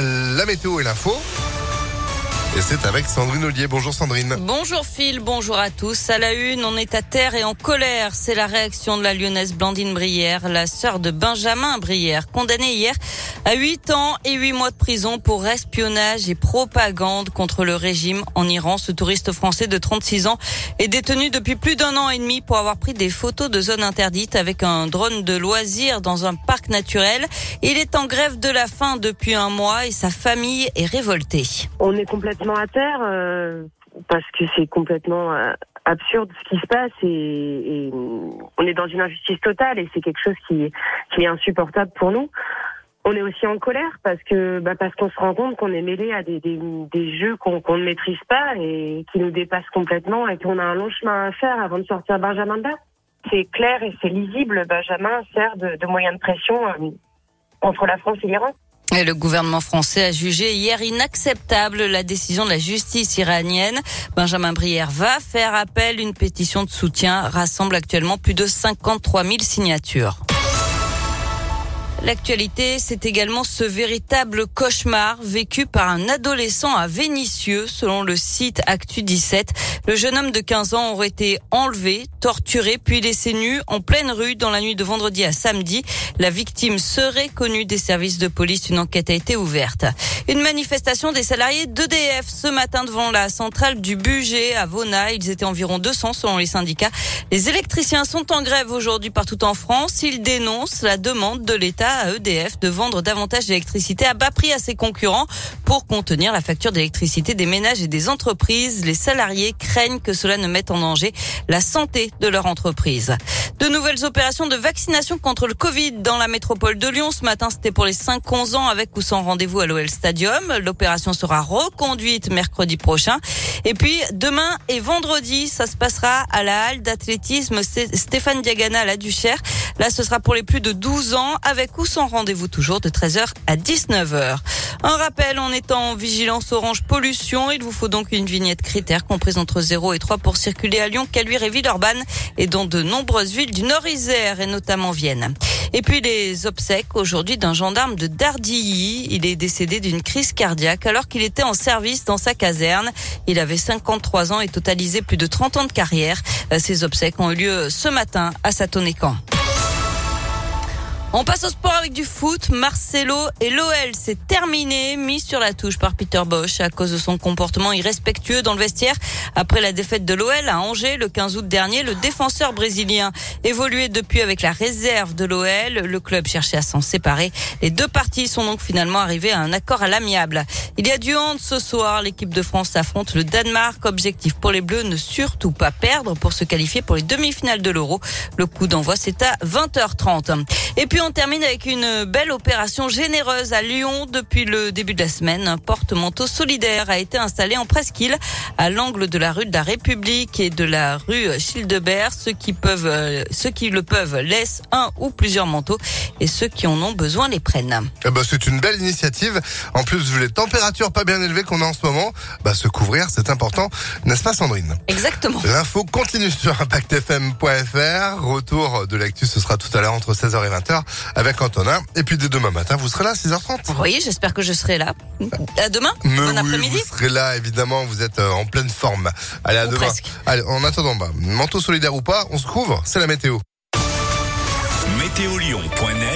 la météo et l'info. Et c'est avec Sandrine Ollier. Bonjour Sandrine. Bonjour Phil, bonjour à tous. À la une, on est à terre et en colère. C'est la réaction de la lyonnaise Blandine Brière, la sœur de Benjamin Brière, condamnée hier à 8 ans et 8 mois de prison pour espionnage et propagande contre le régime en Iran. Ce touriste français de 36 ans est détenu depuis plus d'un an et demi pour avoir pris des photos de zones interdites avec un drone de loisirs dans un parc naturel. Il est en grève de la faim depuis un mois et sa famille est révoltée. On est complètement à terre euh, parce que c'est complètement euh, absurde ce qui se passe et, on est dans une injustice totale et c'est quelque chose qui, est insupportable pour nous. On est aussi en colère parce que bah parce qu'on se rend compte qu'on est mêlé à des, des, jeux qu'on ne maîtrise pas et qui nous dépassent complètement et qu'on a un long chemin à faire avant de sortir Benjamin de C'est clair et c'est lisible. Benjamin sert de, de moyen de pression euh, entre la France et l'Iran. Le gouvernement français a jugé hier inacceptable la décision de la justice iranienne. Benjamin Brière va faire appel. Une pétition de soutien rassemble actuellement plus de 53 000 signatures. L'actualité, c'est également ce véritable cauchemar vécu par un adolescent à Vénissieux, selon le site Actu 17. Le jeune homme de 15 ans aurait été enlevé, torturé, puis laissé nu en pleine rue dans la nuit de vendredi à samedi. La victime serait connue des services de police. Une enquête a été ouverte. Une manifestation des salariés d'EDF ce matin devant la centrale du budget à Vona. Ils étaient environ 200 selon les syndicats. Les électriciens sont en grève aujourd'hui partout en France. Ils dénoncent la demande de l'État à EDF de vendre davantage d'électricité à bas prix à ses concurrents pour contenir la facture d'électricité des ménages et des entreprises. Les salariés craignent que cela ne mette en danger la santé de leur entreprise. De nouvelles opérations de vaccination contre le Covid dans la métropole de Lyon. Ce matin, c'était pour les 5-11 ans avec ou sans rendez-vous à l'OL Stadium. L'opération sera reconduite mercredi prochain. Et puis, demain et vendredi, ça se passera à la halle d'athlétisme Stéphane Diagana à la Duchère. Là, ce sera pour les plus de 12 ans avec ou sans rendez-vous toujours de 13h à 19h. Un rappel, en vigilance orange pollution. Il vous faut donc une vignette critère comprise entre 0 et 3 pour circuler à Lyon, Caluire et Villeurbanne et dans de nombreuses villes du Nord-Isère et notamment Vienne. Et puis les obsèques aujourd'hui d'un gendarme de Dardilly. Il est décédé d'une crise cardiaque alors qu'il était en service dans sa caserne. Il avait 53 ans et totalisé plus de 30 ans de carrière. Ces obsèques ont eu lieu ce matin à Satonécan. On passe au sport avec du foot. Marcelo et l'OL, c'est terminé, mis sur la touche par Peter Bosch à cause de son comportement irrespectueux dans le vestiaire. Après la défaite de l'OL à Angers le 15 août dernier, le défenseur brésilien évoluait depuis avec la réserve de l'OL. Le club cherchait à s'en séparer. Les deux parties sont donc finalement arrivées à un accord à l'amiable. Il y a du hand ce soir. L'équipe de France affronte le Danemark. Objectif pour les Bleus, ne surtout pas perdre pour se qualifier pour les demi-finales de l'Euro. Le coup d'envoi, c'est à 20h30. Et puis on termine avec une belle opération généreuse à Lyon depuis le début de la semaine. Un porte-manteau solidaire a été installé en presqu'île à l'angle de la rue de la République et de la rue Childebert. Ceux qui peuvent, euh, ceux qui le peuvent laissent un ou plusieurs manteaux et ceux qui en ont besoin les prennent. Eh ben, c'est une belle initiative. En plus, vu les températures pas bien élevées qu'on a en ce moment, bah, se couvrir, c'est important. N'est-ce pas, Sandrine? Exactement. L'info continue sur impactfm.fr. Retour de l'actu, ce sera tout à l'heure entre 16h et 20h avec Antonin. Et puis dès demain matin, vous serez là à 6h30. Oui, j'espère que je serai là. À demain. bon après-midi. Vous serez là, évidemment. Vous êtes euh, en pleine forme. Allez, à demain. Allez, en attendant, bah, manteau solidaire ou pas, on se couvre. C'est la météo. Météolion.net